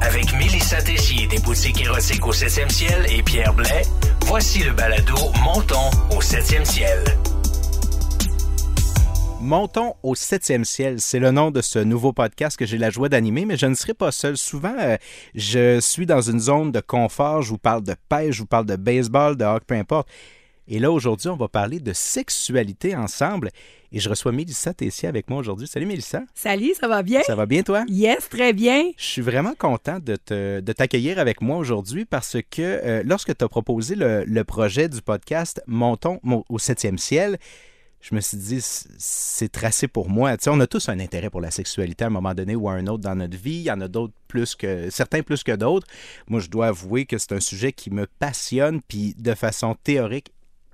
Avec Mélissa Tessier des boutiques érotiques au 7e ciel et Pierre Blais, voici le balado Montons au 7e ciel. Montons au septième ciel, c'est le nom de ce nouveau podcast que j'ai la joie d'animer, mais je ne serai pas seul. Souvent, euh, je suis dans une zone de confort, je vous parle de pêche, je vous parle de baseball, de hockey, peu importe. Et là, aujourd'hui, on va parler de sexualité ensemble. Et je reçois Mélissa Tessier avec moi aujourd'hui. Salut Mélissa. Salut, ça va bien? Ça va bien toi? Yes, très bien. Je suis vraiment content de, te, de t'accueillir avec moi aujourd'hui parce que euh, lorsque tu as proposé le, le projet du podcast Montons au septième ciel, je me suis dit, c'est tracé pour moi. Tu sais, on a tous un intérêt pour la sexualité à un moment donné ou à un autre dans notre vie. Il y en a d'autres plus que, certains plus que d'autres. Moi, je dois avouer que c'est un sujet qui me passionne, puis de façon théorique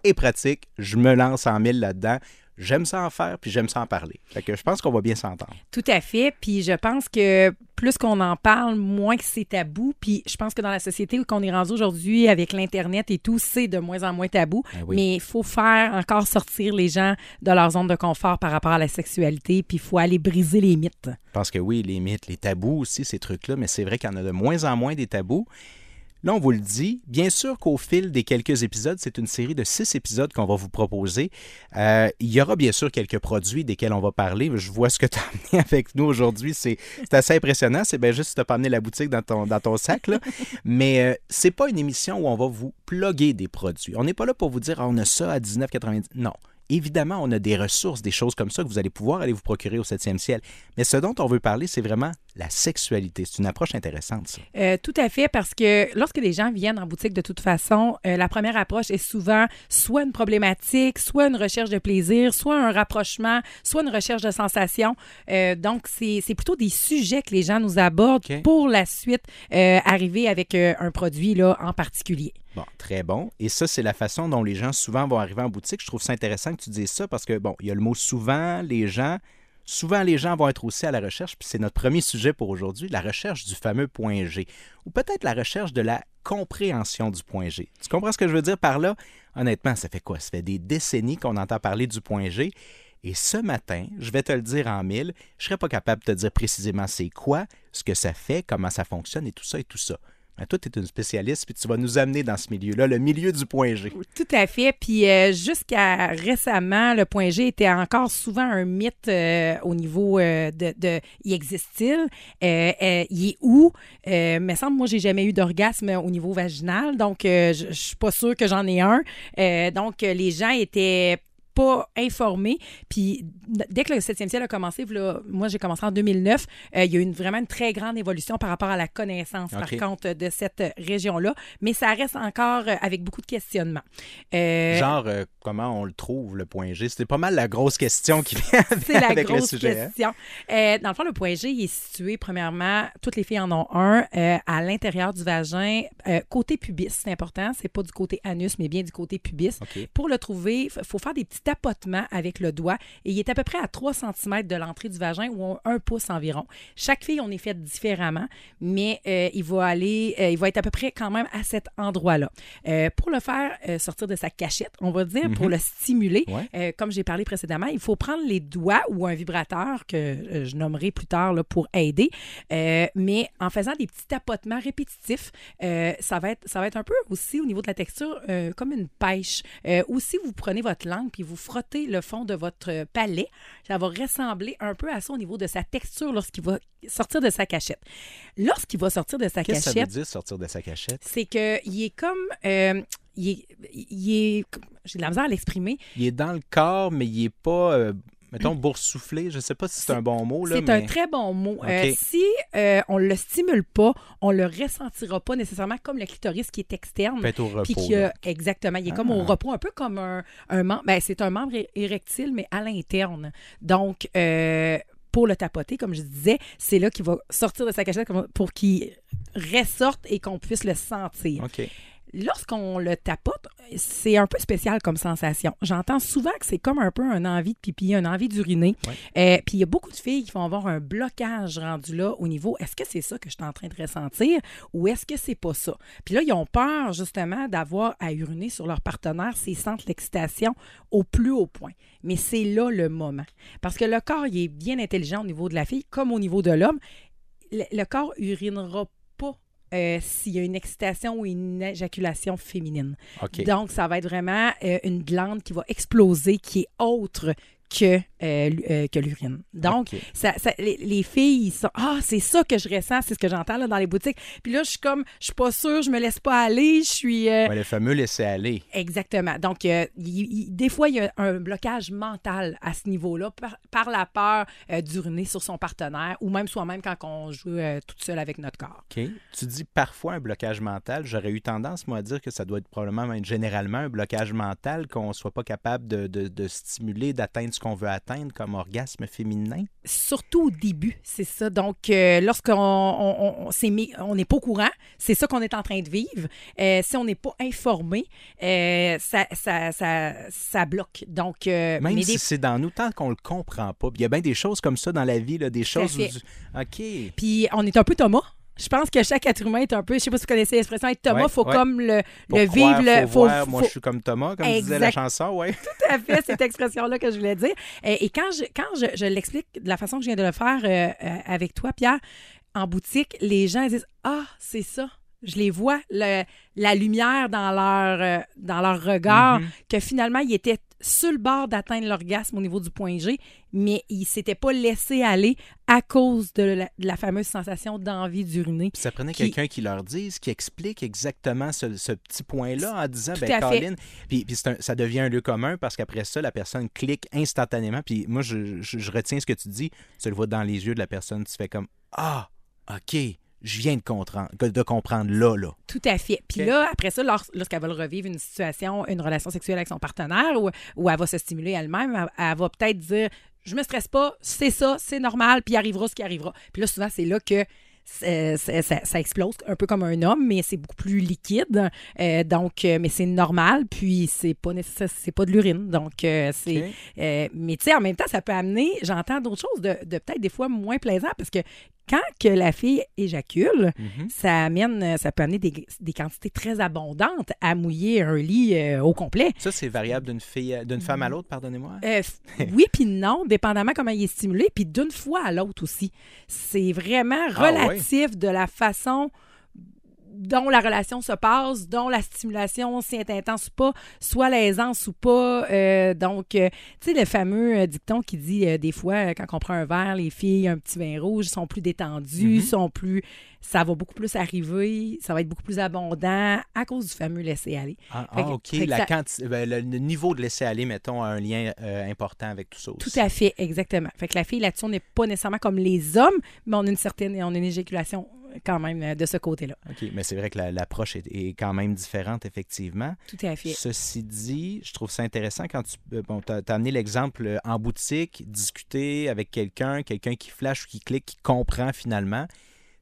et pratique, je me lance en mille là-dedans j'aime ça en faire, puis j'aime ça en parler. Fait que je pense qu'on va bien s'entendre. Tout à fait. Puis je pense que plus qu'on en parle, moins que c'est tabou. Puis je pense que dans la société où on est rendu aujourd'hui avec l'Internet et tout, c'est de moins en moins tabou. Ben oui. Mais il faut faire encore sortir les gens de leur zone de confort par rapport à la sexualité. Puis il faut aller briser les mythes. Je pense que oui, les mythes, les tabous aussi, ces trucs-là, mais c'est vrai qu'il y en a de moins en moins des tabous. Là, on vous le dit. Bien sûr qu'au fil des quelques épisodes, c'est une série de six épisodes qu'on va vous proposer. Euh, il y aura bien sûr quelques produits desquels on va parler. Je vois ce que tu as amené avec nous aujourd'hui. C'est assez impressionnant. C'est bien juste si tu pas amené la boutique dans ton, sac. Mais euh, c'est pas une émission où on va vous plugger des produits. On n'est pas là pour vous dire Ah, on a ça à 19,90. Non. Évidemment, on a des ressources, des choses comme ça que vous allez pouvoir aller vous procurer au 7e ciel. Mais ce dont on veut parler, c'est vraiment la sexualité. C'est une approche intéressante, ça. Euh, tout à fait, parce que lorsque les gens viennent en boutique, de toute façon, euh, la première approche est souvent soit une problématique, soit une recherche de plaisir, soit un rapprochement, soit une recherche de sensation. Euh, donc, c'est plutôt des sujets que les gens nous abordent pour la suite euh, arriver avec un produit là, en particulier. Bon, très bon. Et ça, c'est la façon dont les gens souvent vont arriver en boutique. Je trouve ça intéressant que tu dises ça parce que, bon, il y a le mot souvent, les gens. Souvent, les gens vont être aussi à la recherche, puis c'est notre premier sujet pour aujourd'hui, la recherche du fameux point G, ou peut-être la recherche de la compréhension du point G. Tu comprends ce que je veux dire par là? Honnêtement, ça fait quoi? Ça fait des décennies qu'on entend parler du point G. Et ce matin, je vais te le dire en mille, je ne serais pas capable de te dire précisément c'est quoi, ce que ça fait, comment ça fonctionne et tout ça et tout ça. Mais toi, tu es une spécialiste, puis tu vas nous amener dans ce milieu-là, le milieu du point G. Tout à fait. Puis euh, jusqu'à récemment, le point G était encore souvent un mythe euh, au niveau euh, de, y existe-t-il, il est où? Me semble moi j'ai jamais eu d'orgasme au niveau vaginal, donc je je suis pas sûre que j'en ai un. Donc les gens étaient pas informés. Puis dès que le 7e ciel a commencé, là, moi j'ai commencé en 2009, euh, il y a eu une, vraiment une très grande évolution par rapport à la connaissance, par contre, de cette région-là. Mais ça reste encore euh, avec beaucoup de questionnements. Euh, Genre, euh, comment on le trouve, le point G? C'était pas mal la grosse question qui vient c'est la avec le grosse sujet. hein? question. Dans le fond, le point G il est situé, premièrement, toutes les filles en ont un, à l'intérieur du vagin, côté pubis, c'est important. C'est pas du côté anus, mais bien du côté pubis. Pour le trouver, il faut faire des petits tapotements avec le doigt et il est à peu près à 3 cm de l'entrée du vagin ou 1 pouce environ. Chaque fille, on est fait différemment, mais euh, il va aller, euh, il va être à peu près quand même à cet endroit-là. Euh, pour le faire sortir de sa cachette, on va dire, pour le stimuler, Ouais. comme j'ai parlé précédemment, il faut prendre les doigts ou un vibrateur que je nommerai plus tard là, pour aider. Mais en faisant des petits tapotements répétitifs, ça, va être, ça va être un peu aussi au niveau de la texture comme une pêche. Ou si vous prenez votre langue puis vous frottez le fond de votre palais, ça va ressembler un peu à ça au niveau de sa texture lorsqu'il va sortir de sa cachette. Lorsqu'il va sortir de sa Qu'est-ce que ça veut cachette, dire sortir de sa cachette? c'est que il est comme... euh, il est, il est- j'ai de la misère à l'exprimer. Il est dans le corps, mais il est pas, euh, mettons, boursouflé. Je sais pas si c'est un bon mot. là, C'est mais... un très bon mot. Euh, si euh, on le stimule pas, on le ressentira pas nécessairement comme le clitoris qui est externe. Peut être au repos. Puis qui exactement, il est comme Ah. au repos, un peu comme un, un membre. Ben, c'est un membre érectile, mais à l'interne. Donc, euh, pour le tapoter, comme je disais, c'est là qu'il va sortir de sa cachette pour qu'il ressorte et qu'on puisse le sentir. OK. Lorsqu'on le tapote, c'est un peu spécial comme sensation. J'entends souvent que c'est comme un peu un envie de pipi, un envie d'uriner. Euh, Puis il y a beaucoup de filles qui vont avoir un blocage rendu là au niveau est-ce que c'est ça que je suis en train de ressentir ou est-ce que c'est pas ça? Puis là, ils ont peur justement d'avoir à uriner sur leur partenaire s'ils sentent l'excitation au plus haut point. Mais c'est là le moment. Parce que le corps, il est bien intelligent au niveau de la fille comme au niveau de l'homme. Le, le corps urinera pas euh, s'il y a une excitation ou une éjaculation féminine. OK. Donc, ça va être vraiment euh, une glande qui va exploser, qui est autre que, euh, euh, que l'urine. Donc, ça, ça- les, les filles, ils sont Ah, c'est ça que je ressens, c'est ce que j'entends là, dans les boutiques. Puis là, je suis comme, je suis pas sûre, je me laisse pas aller, je suis. euh, Ouais, le fameux laisser aller. Exactement. Donc, euh, il- il- des fois, il y a un blocage mental à ce niveau-là par, par la peur d'uriner sur son partenaire ou même soi-même quand on joue toute seule avec notre corps. OK. Tu dis parfois un blocage mental. J'aurais eu tendance, moi, à dire que ça doit être probablement, même généralement, un blocage mental, qu'on soit pas capable de, de- de stimuler, d'atteindre ce qu'on veut atteindre comme orgasme féminin? Surtout au début, c'est ça. Donc, euh, lorsqu'on on, n'est pas au courant, c'est ça qu'on est en train de vivre. Euh, si on n'est pas informé, euh, ça, ça, ça, ça bloque. Donc, Même si c'est dans nous, tant qu'on le comprend pas. Il y a bien des choses comme ça dans la vie, là, des choses où... OK. Puis on est un peu Thomas. Je pense que chaque être humain est un peu, je sais pas si vous connaissez l'expression être Thomas, Ouais, faut ouais. comme le, croire, vivre, le, faut, faut, voir, moi, je suis comme Thomas, comme disait la Exact. chanson, ouais. tout à fait cette expression-là que je voulais dire. Et, et quand je, quand je, je l'explique de la façon que je viens de le faire euh, euh, avec toi, Pierre, en boutique, les gens ils disent Ah, c'est ça. Je les vois, le- la lumière dans leur, euh, dans leur regard, Mhm. que finalement, ils étaient sur le bord d'atteindre l'orgasme au niveau du point G, mais ils ne s'étaient pas laissés aller à cause de la, de la fameuse sensation d'envie d'uriner. Ça prenait Qui- quelqu'un qui leur dise, qui explique exactement ce, ce petit point-là en disant, ben. Colin, puis, puis un- ça devient un lieu commun parce qu'après ça, la personne clique instantanément. Puis moi, je, je- je retiens ce que tu dis, tu le vois dans les yeux de la personne, tu fais comme, ah, OK, je viens de comprendre, de comprendre là, là. Tout à fait. Puis là, après ça, lors- lorsqu'elle va le revivre une situation, une relation sexuelle avec son partenaire ou, ou elle va se stimuler elle-même, elle, elle va peut-être dire Je me stresse pas, c'est ça, c'est normal, puis il arrivera ce qui arrivera. Puis là, souvent, c'est là que. c'est- ça, ça explose un peu comme un homme, mais c'est beaucoup plus liquide. Euh, donc, euh, mais c'est normal, puis c'est pas nécessaire, c'est pas de l'urine. Donc, euh, c'est. Euh, mais tu sais, en même temps, ça peut amener, j'entends d'autres choses de, de peut-être des fois moins plaisantes parce que quand que la fille éjacule, Mhm. ça amène, euh, ça peut amener des, des quantités très abondantes à mouiller un lit euh, au complet. Ça, c'est variable d'une fille, d'une femme à l'autre, pardonnez-moi? Euh, oui, puis non, dépendamment comment il est stimulé, puis d'une fois à l'autre aussi. C'est vraiment Ah, ouais. relatif de la façon dont la relation se passe, dont la stimulation, si elle est intense ou pas, soit l'aisance ou pas. Euh, donc, euh, tu sais, le fameux euh, dicton qui dit euh, des fois, quand on prend un verre, les filles, un petit vin rouge, sont plus détendues, Mhm. sont plus. Ça va beaucoup plus arriver, ça va être beaucoup plus abondant à cause du fameux laisser-aller. Ah, ah, OK. fait que La ça- quanti- ben, le, niveau de laisser aller, mettons, a un lien important avec tout ça aussi. Tout à fait, exactement. Fait que la fille là-dessus, on n'est pas nécessairement comme les hommes, mais on a une certaine, on a une éjaculation quand même euh, de ce côté-là. OK, mais c'est vrai que la- l'approche est, est quand même différente, effectivement. Tout à fait. Ceci dit, je trouve ça intéressant quand tu euh, bon, as, amené l'exemple euh, en boutique, discuter avec quelqu'un, quelqu'un qui flash ou qui clique, qui comprend finalement.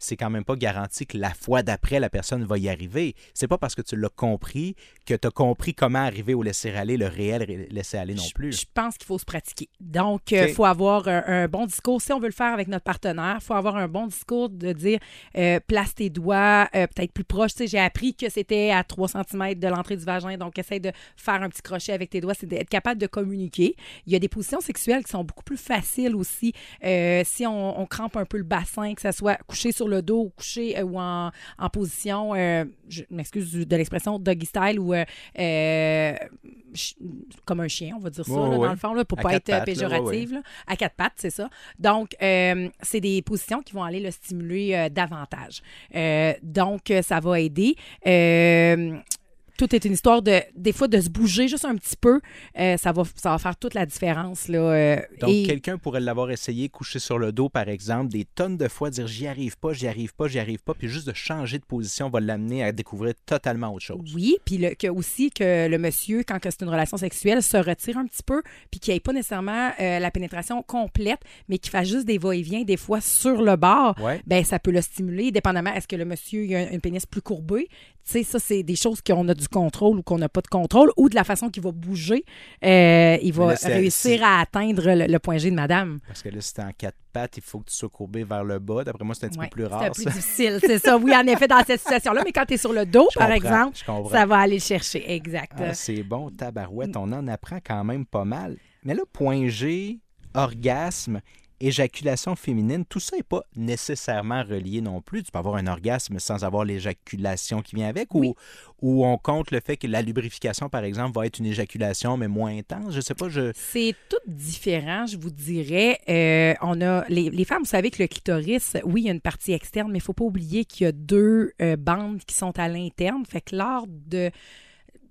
C'est quand même pas garanti que la fois d'après, la personne va y arriver. C'est pas parce que tu l'as compris que tu as compris comment arriver au laisser-aller, le réel ré- laisser-aller non plus. Je, pense qu'il faut se pratiquer. Donc, il OK. faut avoir un, un bon discours. Si on veut le faire avec notre partenaire, il faut avoir un bon discours de dire euh, place tes doigts euh, peut-être plus proche. Tu sais, j'ai appris que c'était à 3 cm de l'entrée du vagin. Donc, essaye de faire un petit crochet avec tes doigts. C'est d'être capable de communiquer. Il y a des positions sexuelles qui sont beaucoup plus faciles aussi. Euh, si on, on crampe un peu le bassin, que ça soit couché sur le dos ou couché euh, ou en, en position, euh, je m'excuse de l'expression doggy style ou euh, comme un chien, on va dire ça, là, dans le fond, là, pour À pas être pattes, péjorative. là. À quatre pattes, c'est ça. Donc, c'est des positions qui vont aller le stimuler davantage. Donc, ça va aider. Tout est une histoire de, des fois, de se bouger juste un petit peu. Euh, ça, va, ça va faire toute la différence. Là, euh, Donc, et- quelqu'un pourrait l'avoir essayé, couché sur le dos, par exemple, des tonnes de fois, dire j'y arrive pas, j'y arrive pas, j'y arrive pas, puis juste de changer de position va l'amener à découvrir totalement autre chose. Oui, puis le, que aussi que le monsieur, quand c'est une relation sexuelle, se retire un petit peu, puis qu'il n'y ait pas nécessairement euh, la pénétration complète, mais qu'il fasse juste des va-et-vient des fois sur le bord, Ouais. ben ça peut le stimuler, dépendamment, est-ce que le monsieur il a une pénis plus courbée? Tu sais, ça, c'est des choses qu'on a du contrôle ou qu'on n'a pas de contrôle, ou de la façon qu'il va bouger, euh, il va là, c'est- réussir c'est- à atteindre le, le point G de madame. Parce que là, si t'es en quatre pattes, il faut que tu sois courbé vers le bas. D'après moi, c'est un petit Ouais, peu plus C'est rare. peu ça. difficile, c'est ça. Oui, en effet, dans cette situation-là, mais quand tu es sur le dos, Je par exemple, ça va aller le chercher. Exact. Ah, c'est bon, tabarouette, on en apprend quand même pas mal. Mais là, point G, orgasme, éjaculation féminine, tout ça n'est pas nécessairement relié non plus. Tu peux avoir un orgasme sans avoir l'éjaculation qui vient avec ou, ou on compte le fait que la lubrification, par exemple, va être une éjaculation mais moins intense? Je sais pas, je... C'est tout différent, je vous dirais. Euh, on a les, les, femmes, vous savez que le clitoris, oui, il y a une partie externe, mais il faut pas oublier qu'il y a deux euh, bandes qui sont à l'interne. Fait que lors de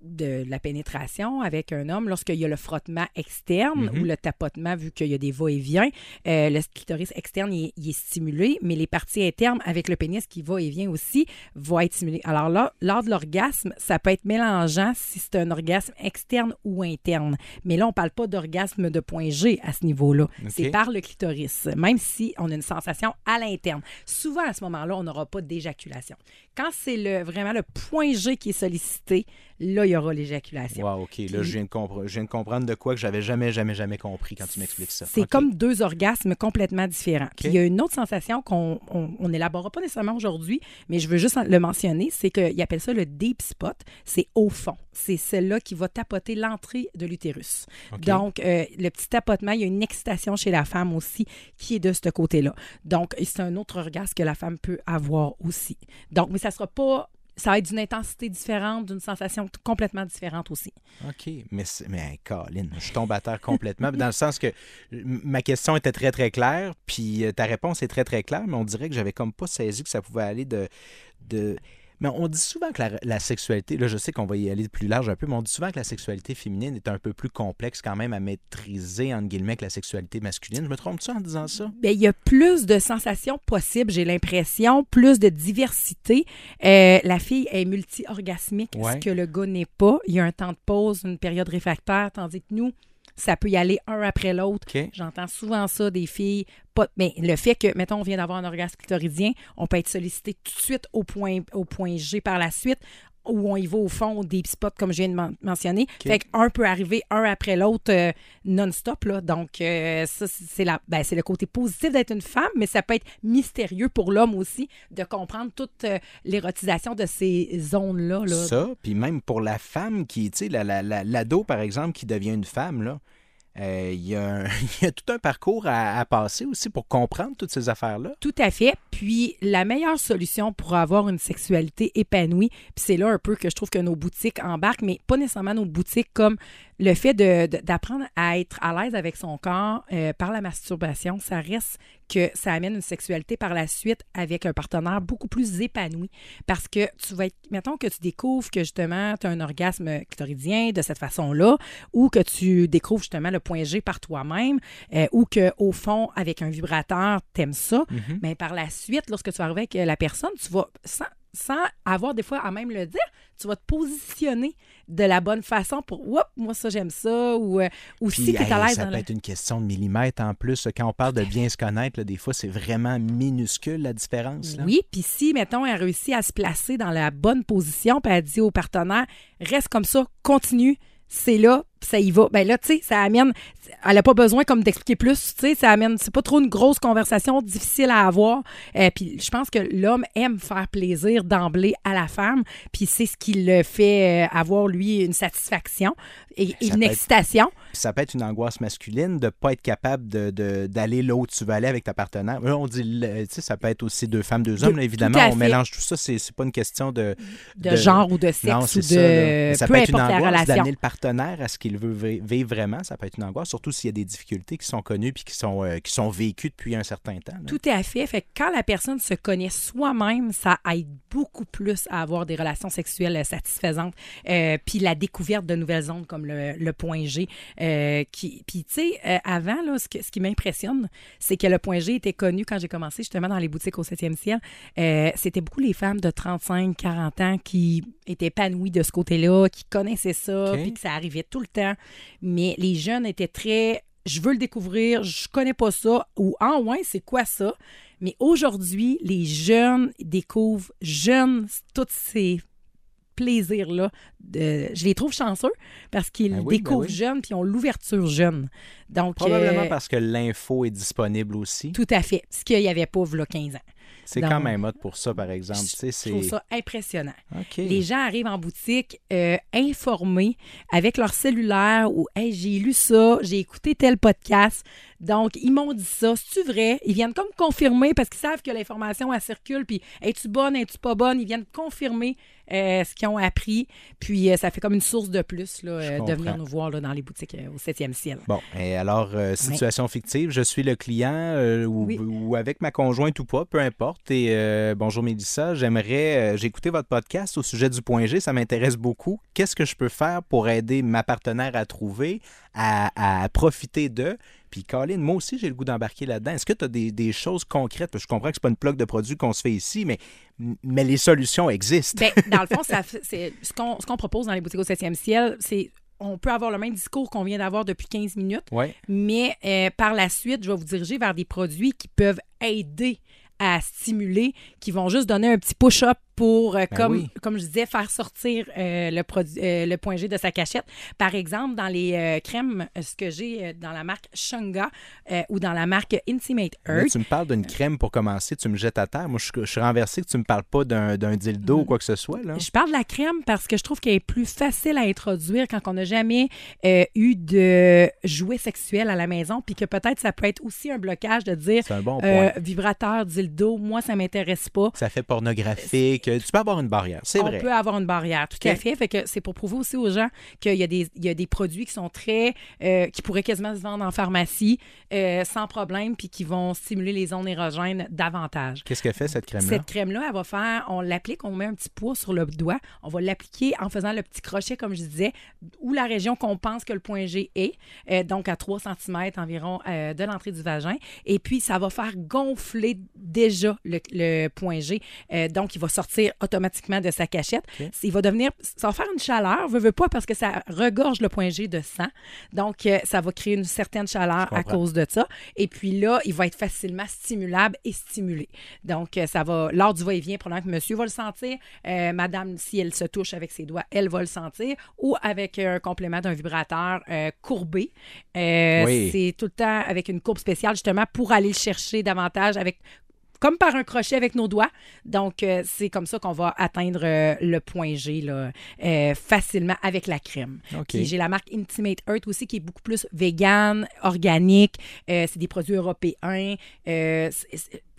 de la pénétration avec un homme, lorsqu'il y a le frottement externe Mhm. ou le tapotement, vu qu'il y a des va-et-vient, euh, le clitoris externe il est, il est stimulé, mais les parties internes avec le pénis qui va et vient aussi vont être stimulées. Alors là, lors de l'orgasme, ça peut être mélangeant si c'est un orgasme externe ou interne. Mais là, on parle pas d'orgasme de point G à ce niveau-là. C'est par le clitoris, même si on a une sensation à l'interne. Souvent, à ce moment-là, on n'aura pas d'éjaculation. Quand c'est le, vraiment le point G qui est sollicité, là, il y aura l'éjaculation. Wow, OK. Là, je viens, de compre- je viens de comprendre de quoi que j'avais jamais, jamais, jamais compris quand tu m'expliques ça. C'est comme deux orgasmes complètement différents. Puis il y a une autre sensation qu'on on, n'élaborera pas nécessairement aujourd'hui, mais je veux juste le mentionner, c'est qu'ils appellent ça le deep spot. C'est au fond. C'est celle-là qui va tapoter l'entrée de l'utérus. Donc, euh, le petit tapotement, il y a une excitation chez la femme aussi qui est de ce côté-là. Donc, c'est un autre orgasme que la femme peut avoir aussi. Donc, mais ça sera pas... Ça va être d'une intensité différente, d'une sensation complètement différente aussi. OK. Mais, mais Colin, je tombe à terre complètement. dans le sens que ma question était très, très claire, puis euh, ta réponse est très, très claire, mais on dirait que j'avais comme pas saisi que ça pouvait aller de. de... Mais on dit souvent que la, la sexualité, là je sais qu'on va y aller plus large un peu, mais on dit souvent que la sexualité féminine est un peu plus complexe quand même à maîtriser, entre guillemets, que la sexualité masculine. Je me trompe-tu en disant ça? Bien, il y a plus de sensations possibles, j'ai l'impression, plus de diversité. Euh, la fille est multi-orgasmique, Ouais. ce que le gars n'est pas. Il y a un temps de pause, une période réfractaire, tandis que nous, ça peut y aller un après l'autre. J'entends souvent ça des filles. Pas, mais le fait que, mettons, on vient d'avoir un orgasme clitoridien, on peut être sollicité tout de suite au point, au point G par la suite, où on y va au fond, au deep spot, comme je viens de men- mentionner. Fait qu'un peut arriver un après l'autre euh, non-stop. Là. Donc, euh, ça, c'est la, ben, c'est le côté positif d'être une femme, mais ça peut être mystérieux pour l'homme aussi de comprendre toute euh, l'érotisation de ces zones-là. Là. Ça, puis même pour la femme qui, tu sais, la- la- la- l'ado, par exemple, qui devient une femme, là, euh, il y, a tout un parcours à, passer aussi pour comprendre toutes ces affaires-là. Tout à fait. Puis la meilleure solution pour avoir une sexualité épanouie, c'est là un peu que je trouve que nos boutiques embarquent, mais pas nécessairement nos boutiques comme le fait d'apprendre à être à l'aise avec son corps euh, par la masturbation, ça reste que ça amène une sexualité par la suite avec un partenaire beaucoup plus épanoui. Parce que tu vas être, mettons que tu découvres que justement tu as un orgasme clitoridien de cette façon-là, ou que tu découvres justement le point G par toi-même, euh, ou que au fond, avec un vibrateur, t'aimes ça, mais par la suite, lorsque tu vas arriver avec la personne, tu vas, sans, sans avoir des fois à même le dire, tu vas te positionner de la bonne façon pour, oups, moi ça j'aime ça, ou, euh, ou Puis, si tu es à l'aise ça peut le... être une question de millimètres en plus. Quand on parle de bien se connaître, là, des fois, c'est vraiment minuscule la différence. là. Oui, puis si, mettons, elle réussit à se placer dans la bonne position, puis elle dit au partenaire, reste comme ça, continue, c'est là, puis ça y va. Ben là, tu sais, ça amène, elle n'a pas besoin comme d'expliquer plus, tu sais, ça amène, c'est pas trop une grosse conversation difficile à avoir. Euh, puis je pense que l'homme aime faire plaisir d'emblée à la femme, puis c'est ce qui le fait euh, avoir, lui, une satisfaction et, une peut être- excitation. Puis ça peut être une angoisse masculine de ne pas être capable de- de- d'aller là où tu veux aller avec ta partenaire. On dit, tu sais, ça peut être aussi deux femmes, deux De- hommes. là, évidemment, on fait. mélange tout ça. C'est pas une question de... De, genre ou de sexe non, ou de ça. là. Mais ça peu peut être une angoisse relation. d'amener le partenaire à ce qu'il veut vi- vivre vraiment. Ça peut être une angoisse, surtout s'il y a des difficultés qui sont connues puis qui sont, euh, qui sont vécues depuis un certain temps. là. Tout à fait. Fait que quand la personne se connaît soi-même, ça aide beaucoup plus à avoir des relations sexuelles euh, satisfaisantes. Euh, puis la découverte de nouvelles zones comme le, le point G. Euh, qui, puis tu sais, avant, là, ce, que- ce qui m'impressionne, c'est que le point G était connu quand j'ai commencé justement dans les boutiques au 7e ciel. C'était beaucoup les femmes de 35, 40 ans qui étaient épanouies de ce côté-là, qui connaissaient ça, OK. puis que ça arrivait tout le temps. Mais les jeunes étaient très je veux le découvrir, je connais pas ça, ou en ouais, c'est quoi ça? Mais aujourd'hui, les jeunes découvrent jeunes tous ces plaisirs-là. Je les trouve chanceux parce qu'ils Ben oui, ben découvrent oui. jeunes puis ont l'ouverture jeune. Donc, Probablement euh, parce que l'info est disponible aussi. tout à fait. Ce qu'il n'y avait pas, il 15 ans. C'est quand même hot pour ça, par exemple. Je c'est... trouve ça impressionnant. Les gens arrivent en boutique euh, informés avec leur cellulaire ou Hey, j'ai lu ça, j'ai écouté tel podcast. Donc, ils m'ont dit ça. C'est-tu vrai? Ils viennent comme confirmer parce qu'ils savent que l'information, elle circule. Puis, es-tu bonne, es-tu pas bonne? Ils viennent confirmer euh, ce qu'ils ont appris. Puis, euh, ça fait comme une source de plus là, euh, de venir nous voir là, dans les boutiques au 7e ciel. Bon, et alors, situation fictive, je suis le client ou, Oui. ou avec ma conjointe ou pas, peu importe. Et bonjour Mélissa, j'aimerais, j'ai écouté votre podcast au sujet du point G, ça m'intéresse beaucoup. Qu'est-ce que je peux faire pour aider ma partenaire à trouver, à, à profiter d'eux? Puis Colin, moi aussi, j'ai le goût d'embarquer là-dedans. Est-ce que tu as des, des choses concrètes? Parce que je comprends que c'est pas une plaque de produits qu'on se fait ici, mais, mais les solutions existent. Ben, dans le fond, ça, ce, qu'on, ce qu'on propose dans les boutiques au 7e ciel, c'est on peut avoir le même discours qu'on vient d'avoir depuis 15 minutes, Ouais. mais euh, par la suite, je vais vous diriger vers des produits qui peuvent aider à stimuler, qui vont juste donner un petit push-up pour, euh, Ben comme, oui. comme je disais, faire sortir euh, le, produit, euh, le point G de sa cachette. Par exemple, dans les crèmes, ce que j'ai dans la marque Shunga ou dans la marque Intimate Earth, tu me parles d'une crème pour commencer, tu me jettes à terre. Moi, je, je suis renversé que tu me parles pas d'un d'un dildo ou quoi que ce soit. Là. Je parle de la crème parce que je trouve qu'elle est plus facile à introduire quand on n'a jamais eu de jouets sexuels à la maison, puis que peut-être ça peut être aussi un blocage de dire C'est un bon point. vibrateur, dildo, moi ça m'intéresse pas. Ça fait pornographique. Tu peux avoir une barrière, c'est on vrai. peut avoir une barrière, tout à fait. Fait que c'est pour prouver aussi aux gens qu'il y a des, il y a des produits qui sont très, euh, qui pourraient quasiment se vendre en pharmacie euh, sans problème, puis qui vont stimuler les ondes érogènes davantage. Qu'est-ce que fait cette crème-là? Cette crème-là, elle va faire, on l'applique, on met un petit poids sur le doigt, on va l'appliquer en faisant le petit crochet, comme je disais, où la région qu'on pense que le point G est, euh, donc à 3 cm environ de l'entrée du vagin. Et puis, ça va faire gonfler déjà le, le point G. Donc, il va sortir automatiquement de sa cachette. Il va devenir, ça va faire une chaleur, veut, veut pas, parce que ça regorge le point G de sang. Donc, euh, ça va créer une certaine chaleur à cause de ça. Et puis là, il va être facilement stimulable et stimulé. Donc, euh, ça va, lors du va-et-vient, probablement que monsieur va le sentir. Euh, madame, si elle se touche avec ses doigts, elle va le sentir. Ou avec un complément d'un vibrateur courbé. Oui. C'est tout le temps avec une courbe spéciale, justement, pour aller le chercher davantage avec comme par un crochet avec nos doigts. Donc, euh, c'est comme ça qu'on va atteindre euh, le point G là, euh, facilement avec la crème. J'ai la marque Intimate Earth aussi qui est beaucoup plus vegan, organique. C'est des produits européens.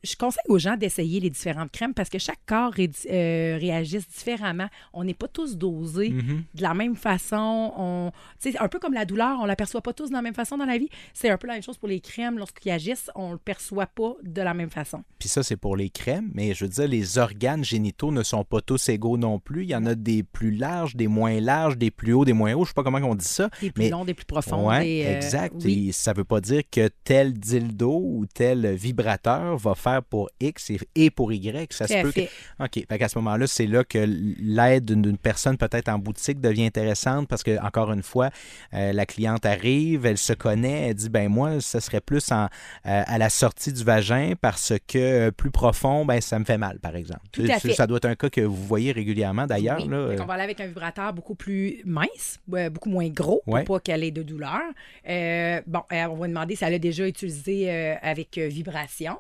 Je conseille aux gens d'essayer les différentes crèmes parce que chaque corps ré- euh, réagisse différemment. On n'est pas tous dosés Mhm. de la même façon. On, sais, un peu comme la douleur, on la perçoit pas tous de la même façon dans la vie. C'est un peu la même chose pour les crèmes. Lorsqu'ils agissent, on le perçoit pas de la même façon. Puis ça, c'est pour les crèmes, mais je veux dire, les organes génitaux ne sont pas tous égaux non plus. Il y en a des plus larges, des moins larges, des plus hauts, des moins hauts. Je sais pas comment on dit ça. Des plus Mais- longs, des plus profonds. Ouais, des, euh, exact. oui. Et ça veut pas dire que tel dildo ou tel vibrateur va faire pour X et, et pour Y. Ça se à peut que-. OK. Fait qu'à ce moment-là, c'est là que l'aide d'une personne peut-être en boutique devient intéressante parce que, encore une fois, euh, la cliente arrive, elle se connaît, elle dit ben moi, ça serait plus en, euh, à la sortie du vagin parce que plus profond, ben ça me fait mal, par exemple. Tout à Ça- fait. Ça doit être un cas que vous voyez régulièrement d'ailleurs. Oui. là. Fait qu'on va aller avec un vibrateur beaucoup plus mince, beaucoup moins gros, Ouais. pour pas qu'elle ait de douleur. Euh, bon, on va demander si elle a déjà utilisé avec vibration.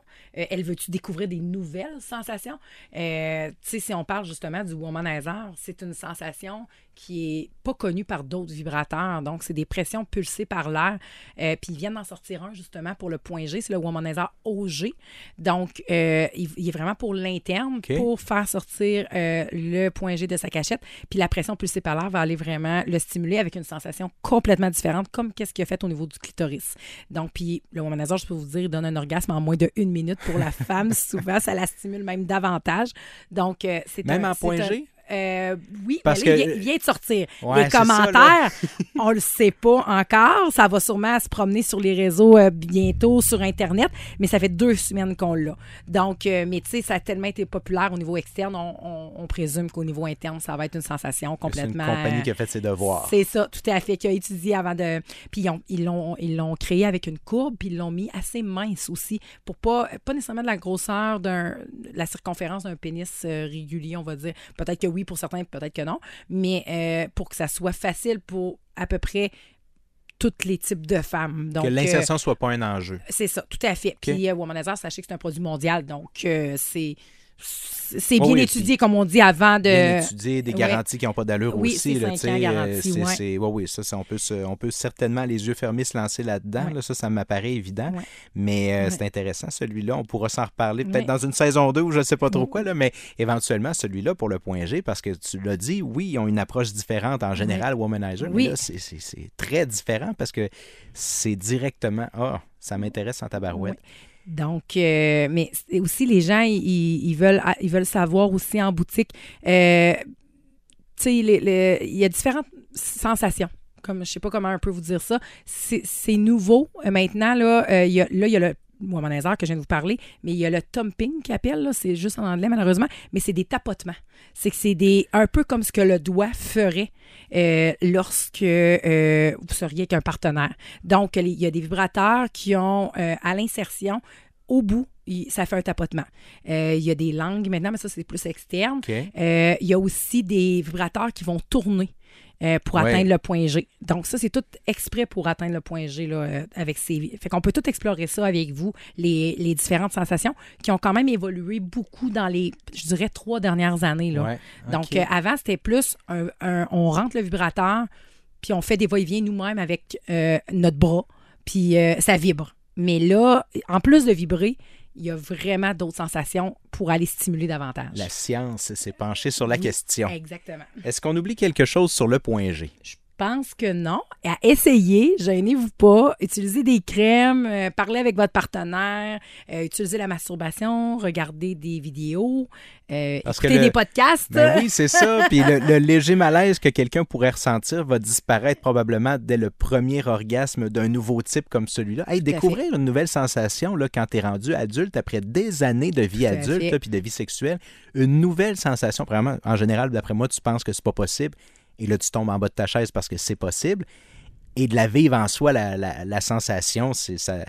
Elle veut-tu découvrir des nouvelles sensations? Euh, tu sais, si on parle justement du womanizer, c'est une sensation qui est pas connue par d'autres vibrateurs. Donc, c'est des pressions pulsées par l'air. Euh, puis ils viennent d'en sortir un justement pour le point G, c'est le womanizer OG. Donc, euh, il, il est vraiment pour l'interne, pour faire sortir le point G de sa cachette. Puis la pression pulsée par l'air va aller vraiment le stimuler avec une sensation complètement différente, comme qu'est-ce qu'il a fait au niveau du clitoris. Donc, puis le womanizer, je peux vous dire, il donne un orgasme en moins de une minute pour la femme. Souvent, ça la stimule même davantage. Donc, euh, c'est Même un- en point G? Euh, oui, Parce mais là, que- il, vient, il vient de sortir. Ouais, les c'est ça, commentaires, on le sait pas encore. Ça va sûrement se promener sur les réseaux euh, bientôt, sur Internet, mais ça fait deux semaines qu'on l'a. Donc, euh, mais tu sais, ça a tellement été populaire au niveau externe, on, on- on présume qu'au niveau interne, ça va être une sensation C'est une complètement... compagnie qui a fait ses devoirs. C'est ça, tout à fait, qui a étudié avant de. Puis ils l'ont ils l'ont créé avec une courbe, puis ils l'ont mis assez mince aussi, pour pas, pas nécessairement de la grosseur d'un la circonférence d'un pénis euh, régulier, on va dire. Peut-être que oui pour certains, peut-être que non, mais euh, pour que ça soit facile pour à peu près tous les types de femmes. Donc, que euh, l'insertion soit pas un enjeu. c'est ça, tout à fait. Puis euh, Womanizer, sachez que c'est un produit mondial, donc euh, c'est c'est Oh bien oui, étudié, comme on dit, avant de. Bien étudié, des ouais. garanties qui n'ont pas d'allure Oui, aussi. là, euh, c'est- ouais. c'est- ouais, oui, ça, on, peut se- on peut certainement les yeux fermés se lancer là-dedans. Là, ça, ça m'apparaît évident. Mais euh, c'est intéressant, celui-là. On pourra s'en reparler peut-être dans une saison 2 ou je ne sais pas trop quoi, là, mais éventuellement, celui-là pour le point G, parce que tu l'as dit, oui, ils ont une approche différente en général, Womanizer, Oui. mais là, c'est- c'est c'est très différent parce que c'est directement, ah, ça m'intéresse en tabarouette. Donc, euh, mais aussi les gens, ils, ils veulent, savoir aussi en boutique. euh, tu sais, il y a différentes sensations. Comme je sais pas comment un peu vous dire ça. C'est nouveau. Euh, maintenant, là, là, il y a le womanizer que je viens de vous parler, mais il y a le thumping qui appelle, c'est juste en anglais malheureusement, mais c'est des tapotements. C'est que c'est des un peu comme ce que le doigt ferait euh, lorsque euh, vous seriez avec un partenaire. Donc, il y a des vibrateurs qui ont euh, à l'insertion, au bout, ça fait un tapotement. Euh, il y a des langues maintenant, mais ça, c'est plus externe. Euh, il y a aussi des vibrateurs qui vont tourner euh, pour Ouais. atteindre le point G. Donc, ça, c'est tout exprès pour atteindre le point G là, euh, avec ces. Fait qu'on peut tout explorer ça avec vous, les, les différentes sensations qui ont quand même évolué beaucoup dans les, je dirais, trois dernières années. Là. Ouais, Donc, euh, avant, c'était plus un, un- on rentre le vibrateur, puis on fait des va-et-vient nous-mêmes avec notre bras, puis ça vibre. Mais là, en plus de vibrer, il y a vraiment d'autres sensations pour aller stimuler davantage. La science s'est penchée sur la Oui, question. Exactement. Est-ce qu'on oublie quelque chose sur le point G? Je pense que non. À essayer, gênez-vous pas. Utilisez des crèmes, euh, parlez avec votre partenaire, euh, utilisez la masturbation, regardez des vidéos, euh, Parce que écoutez le- des podcasts. Ben oui, c'est ça. Puis le, le léger malaise que quelqu'un pourrait ressentir va disparaître probablement dès le premier orgasme d'un nouveau type comme celui-là. Hey, découvrir une nouvelle sensation là, quand tu es rendu adulte, après des années de vie adulte là, puis de vie sexuelle, une nouvelle sensation, vraiment, en général, d'après moi, tu penses que c'est pas possible. Et là, tu tombes en bas de ta chaise parce que c'est possible. Et de la vivre en soi, la, la- la sensation, c'est ça.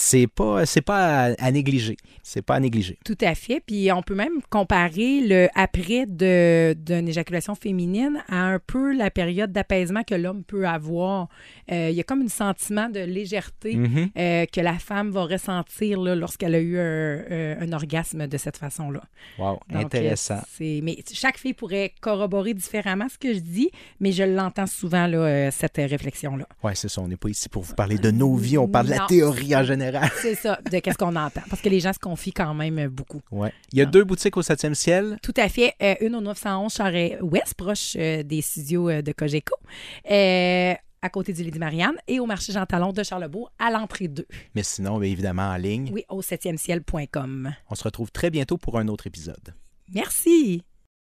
C'est pas, c'est pas à, à négliger. C'est pas à négliger. Tout à fait. Puis on peut même comparer le après de- d'une éjaculation féminine à un peu la période d'apaisement que l'homme peut avoir. Euh, il y a comme un sentiment de légèreté Mhm. euh, que la femme va ressentir lorsqu'elle a eu un, euh, un orgasme de cette façon-là. Wow, Donc, intéressant. mais chaque fille pourrait corroborer différemment ce que je dis, mais je l'entends souvent, là, cette réflexion-là. Oui, c'est ça. On n'est pas ici pour vous parler de nos vies. On parle de la théorie en général. C'est ça, de qu'est-ce qu'on entend. Parce que les gens se confient quand même euh, beaucoup. Ouais. Il y a Ah. deux boutiques au 7e ciel. Tout à fait. Euh, une au 911 Charest-Ouest, proche euh, des studios euh, de Cogeco, à côté du Lady Marianne, et au marché Jean Talon de Charlebourg, à l'entrée 2. Mais sinon, bien évidemment, en ligne. Oui, au 7e ciel.com. On se retrouve très bientôt pour un autre épisode. Merci.